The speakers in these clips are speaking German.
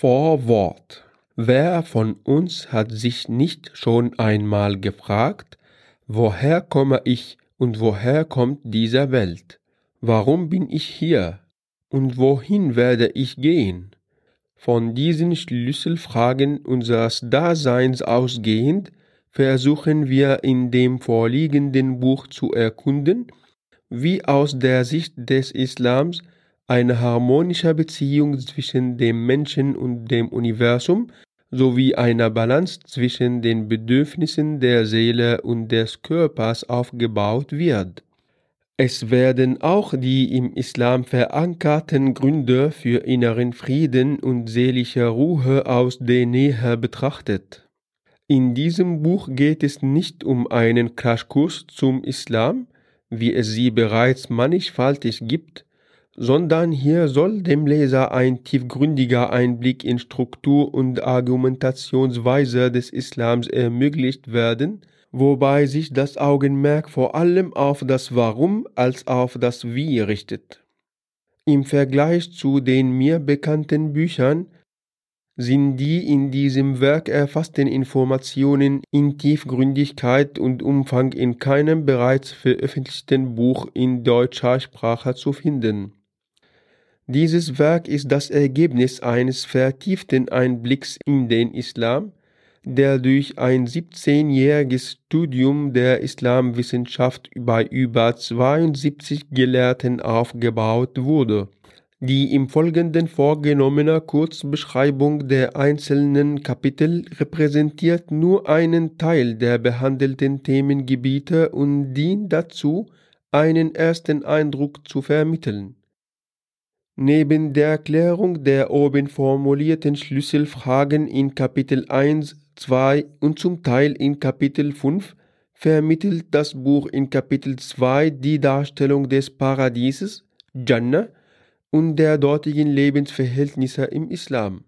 Vorwort Wer von uns hat sich nicht schon einmal gefragt, woher komme ich und woher kommt diese Welt? Warum bin ich hier? Und wohin werde ich gehen? Von diesen Schlüsselfragen unseres Daseins ausgehend versuchen wir in dem vorliegenden Buch zu erkunden, wie aus der Sicht des Islams eine harmonische Beziehung zwischen dem Menschen und dem Universum sowie einer Balance zwischen den Bedürfnissen der Seele und des Körpers aufgebaut wird. Es werden auch die im Islam verankerten Gründe für inneren Frieden und seelische Ruhe aus der Nähe betrachtet. In diesem Buch geht es nicht um einen Crashkurs zum Islam, wie es sie bereits mannigfaltig gibt, sondern hier soll dem Leser ein tiefgründiger Einblick in Struktur und Argumentationsweise des Islams ermöglicht werden, wobei sich das Augenmerk vor allem auf das Warum als auf das Wie richtet. Im Vergleich zu den mir bekannten Büchern sind die in diesem Werk erfassten Informationen in Tiefgründigkeit und Umfang in keinem bereits veröffentlichten Buch in deutscher Sprache zu finden. Dieses Werk ist das Ergebnis eines vertieften Einblicks in den Islam, der durch ein 17-jähriges Studium der Islamwissenschaft bei über 72 Gelehrten aufgebaut wurde. Die im Folgenden vorgenommene Kurzbeschreibung der einzelnen Kapitel repräsentiert nur einen Teil der behandelten Themengebiete und dient dazu, einen ersten Eindruck zu vermitteln. Neben der Erklärung der oben formulierten Schlüsselfragen in Kapitel 1, 2 und zum Teil in Kapitel 5 vermittelt das Buch in Kapitel 2 die Darstellung des Paradieses, Jannah, und der dortigen Lebensverhältnisse im Islam.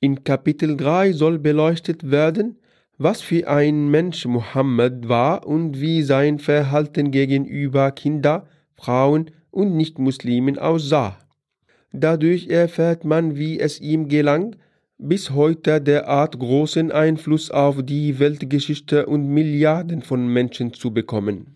In Kapitel 3 soll beleuchtet werden, was für ein Mensch Muhammad war und wie sein Verhalten gegenüber Kinder, Frauen und Nichtmuslimen aussah. Dadurch erfährt man, wie es ihm gelang, bis heute derart großen Einfluss auf die Weltgeschichte und Milliarden von Menschen zu bekommen.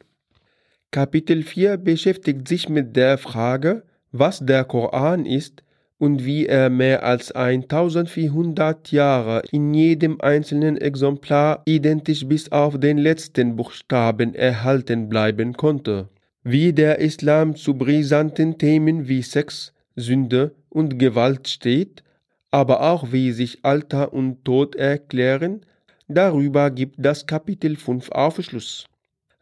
Kapitel 4 beschäftigt sich mit der Frage, was der Koran ist und wie er mehr als 1400 Jahre in jedem einzelnen Exemplar identisch bis auf den letzten Buchstaben erhalten bleiben konnte. Wie der Islam zu brisanten Themen wie Sex, Sünde und Gewalt steht, aber auch wie sich Alter und Tod erklären, darüber gibt das Kapitel 5 Aufschluss.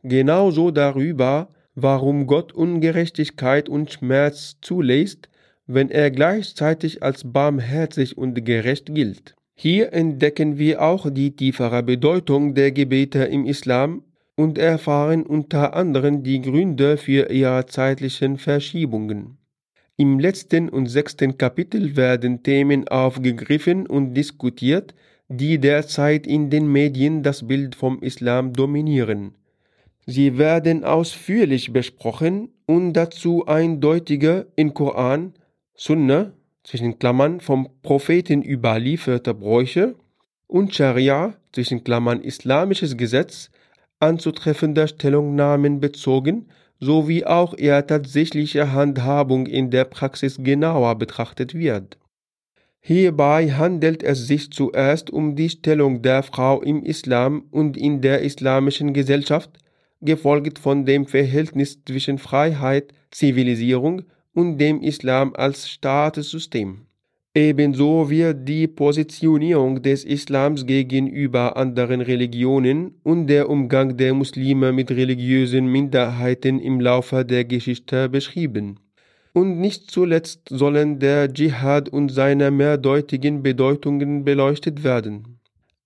Genauso darüber, warum Gott Ungerechtigkeit und Schmerz zulässt, wenn er gleichzeitig als barmherzig und gerecht gilt. Hier entdecken wir auch die tiefere Bedeutung der Gebete im Islam und erfahren unter anderem die Gründe für ihre zeitlichen Verschiebungen. Im letzten und sechsten Kapitel werden Themen aufgegriffen und diskutiert, die derzeit in den Medien das Bild vom Islam dominieren. Sie werden ausführlich besprochen und dazu eindeutige in Koran, Sunna, zwischen Klammern vom Propheten überlieferte Bräuche und Scharia, zwischen Klammern islamisches Gesetz, anzutreffender Stellungnahmen bezogen, sowie auch ihre tatsächliche Handhabung in der Praxis genauer betrachtet wird. Hierbei handelt es sich zuerst um die Stellung der Frau im Islam und in der islamischen Gesellschaft, gefolgt von dem Verhältnis zwischen Freiheit, Zivilisierung und dem Islam als Staatssystem. Ebenso wird die Positionierung des Islams gegenüber anderen Religionen und der Umgang der Muslime mit religiösen Minderheiten im Laufe der Geschichte beschrieben. Und nicht zuletzt sollen der Dschihad und seine mehrdeutigen Bedeutungen beleuchtet werden.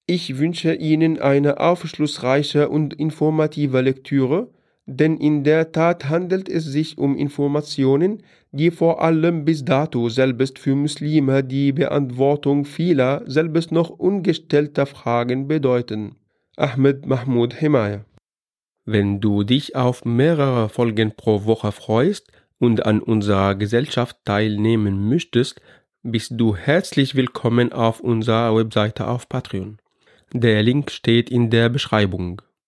Ich wünsche Ihnen eine aufschlussreiche und informative Lektüre, denn in der Tat handelt es sich um Informationen, die vor allem bis dato selbst für Muslime die Beantwortung vieler selbst noch ungestellter Fragen bedeuten. Ahmed Mahmoud Himaya Wenn du dich auf mehrere Folgen pro Woche freust und an unserer Gesellschaft teilnehmen möchtest, bist du herzlich willkommen auf unserer Webseite auf Patreon. Der Link steht in der Beschreibung.